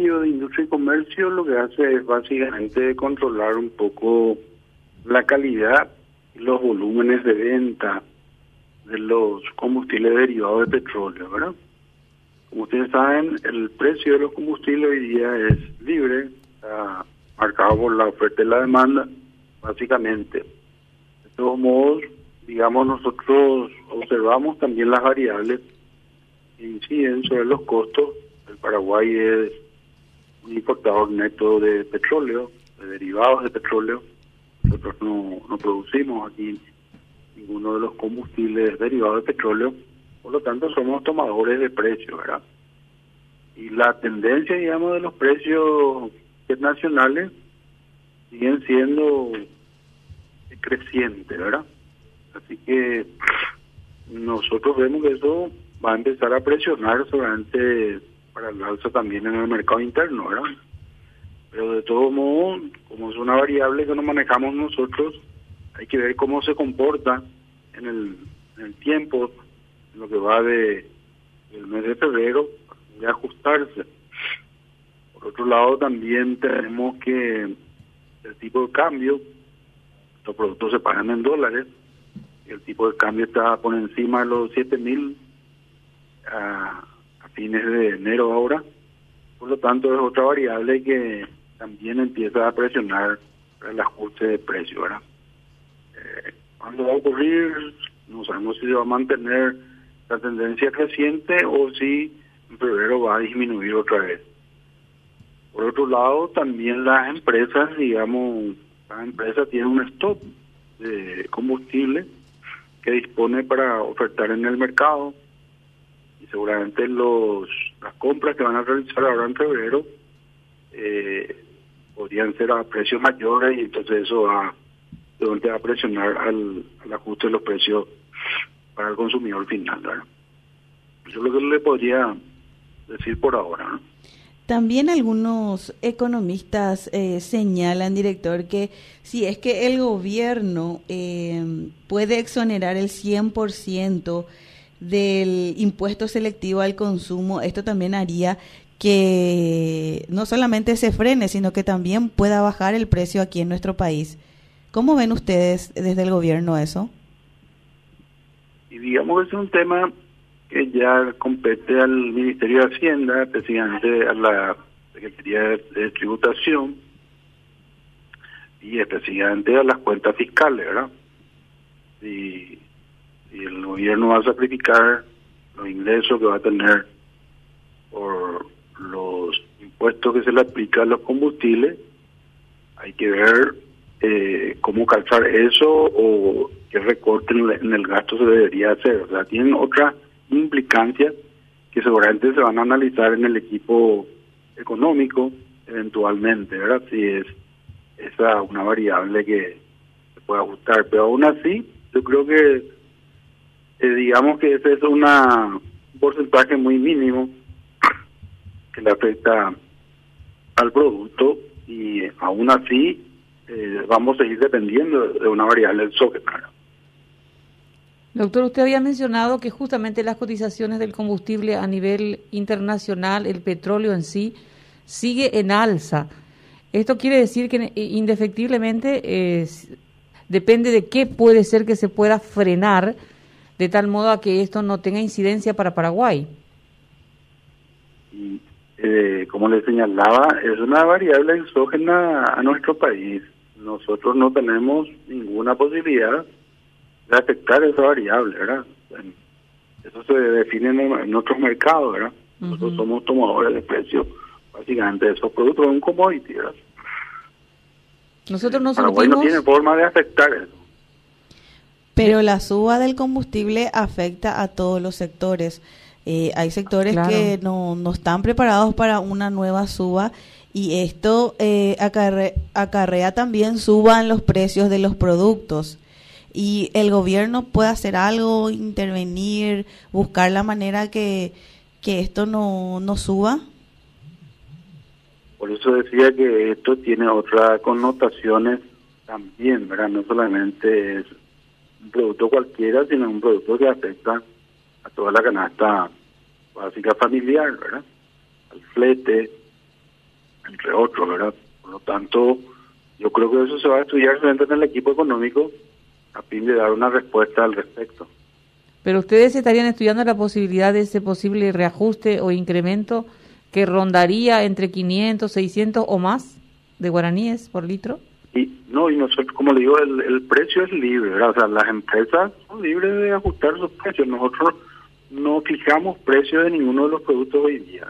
Ministerio de Industria y Comercio lo que hace es básicamente controlar un poco la calidad y los volúmenes de venta de los combustibles derivados de petróleo, ¿verdad? Como ustedes saben, el precio de los combustibles hoy día es libre, está marcado por la oferta y la demanda, básicamente. De todos modos, digamos, nosotros observamos también las variables que inciden sobre los costos. El Paraguay es un importador neto de petróleo, de derivados de petróleo. Nosotros no, no producimos aquí ninguno de los combustibles derivados de petróleo, por lo tanto somos tomadores de precios, ¿verdad? Y la tendencia, digamos, de los precios internacionales siguen siendo crecientes, ¿verdad? Así que nosotros vemos que eso va a empezar a presionar seguramente para el alza también en el mercado interno, ¿verdad? Pero de todo modo, como es una variable que no manejamos nosotros, hay que ver cómo se comporta en el, en el tiempo, en lo que va de el mes de febrero, de ajustarse. Por otro lado, también tenemos que el tipo de cambio, los productos se pagan en dólares, el tipo de cambio está por encima de los 7 mil a, a fines de enero ahora, por lo tanto es otra variable que también empieza a presionar el ajuste de precio, ¿verdad? Eh, ¿Cuándo va a ocurrir? No sabemos si se va a mantener la tendencia creciente o si en febrero va a disminuir otra vez. Por otro lado, también las empresas, digamos, las empresas tienen un stock de combustible que dispone para ofertar en el mercado y seguramente los las compras que van a realizar ahora en febrero eh, podrían ser a precios mayores y entonces eso va, va a presionar al, ajuste de los precios para el consumidor final. ¿verdad? Eso es lo que le podría decir por ahora. También algunos economistas eh, señalan, director, que si es que el gobierno eh, puede exonerar el 100% del impuesto selectivo al consumo, esto también haría que no solamente se frene, sino que también pueda bajar el precio aquí en nuestro país. ¿Cómo ven ustedes desde el gobierno eso? Y digamos que es un tema que ya compete al Ministerio de Hacienda, especialmente a la Secretaría de Tributación y especialmente a las cuentas fiscales, ¿verdad? Y, el gobierno va a sacrificar los ingresos que va a tener por los impuestos que se le aplican a los combustibles, hay que ver eh, cómo calzar eso o qué recorte en el gasto se debería hacer. O sea, tienen otra implicancias que seguramente se van a analizar en el equipo económico eventualmente, ¿verdad? Si es esa una variable que se puede ajustar, pero aún así yo creo que eh, digamos que ese es una, un porcentaje muy mínimo que le afecta al producto y aún así eh, vamos a seguir dependiendo de una variable del soque, Doctor, usted había mencionado que justamente las cotizaciones del combustible a nivel internacional, el petróleo en sí, sigue en alza. Esto quiere decir que eh, indefectiblemente depende de qué puede ser que se pueda frenar de tal modo a que esto no tenga incidencia para Paraguay. Eh, como le señalaba, es una variable exógena a nuestro país. Nosotros no tenemos ninguna posibilidad de afectar esa variable, ¿verdad? Eso se define en, otros mercados, ¿verdad? Nosotros somos tomadores de precios, básicamente, de esos productos, es un commodity, ¿verdad? Nosotros no Paraguay no tiene forma de afectar eso. Pero la suba del combustible afecta a todos los sectores. Eh, hay sectores que no, no están preparados para una nueva suba y esto eh, acarre, acarrea también suban los precios de los productos y el gobierno puede hacer algo, intervenir, buscar la manera que, que esto no, no suba? Por eso decía que esto tiene otras connotaciones también, ¿verdad? No solamente es un producto cualquiera, sino un producto que afecta a toda la canasta básica familiar, ¿verdad? Al flete, entre otros, ¿verdad? Por lo tanto, yo creo que eso se va a estudiar frente en el equipo económico a fin de dar una respuesta al respecto. Pero ustedes estarían estudiando la posibilidad de ese posible reajuste o incremento que rondaría entre 500, 600 o más de guaraníes por litro. Y no, y nosotros, como le digo, el, el precio es libre, o sea, las empresas son libres de ajustar sus precios. Nosotros no fijamos precios de ninguno de los productos hoy día.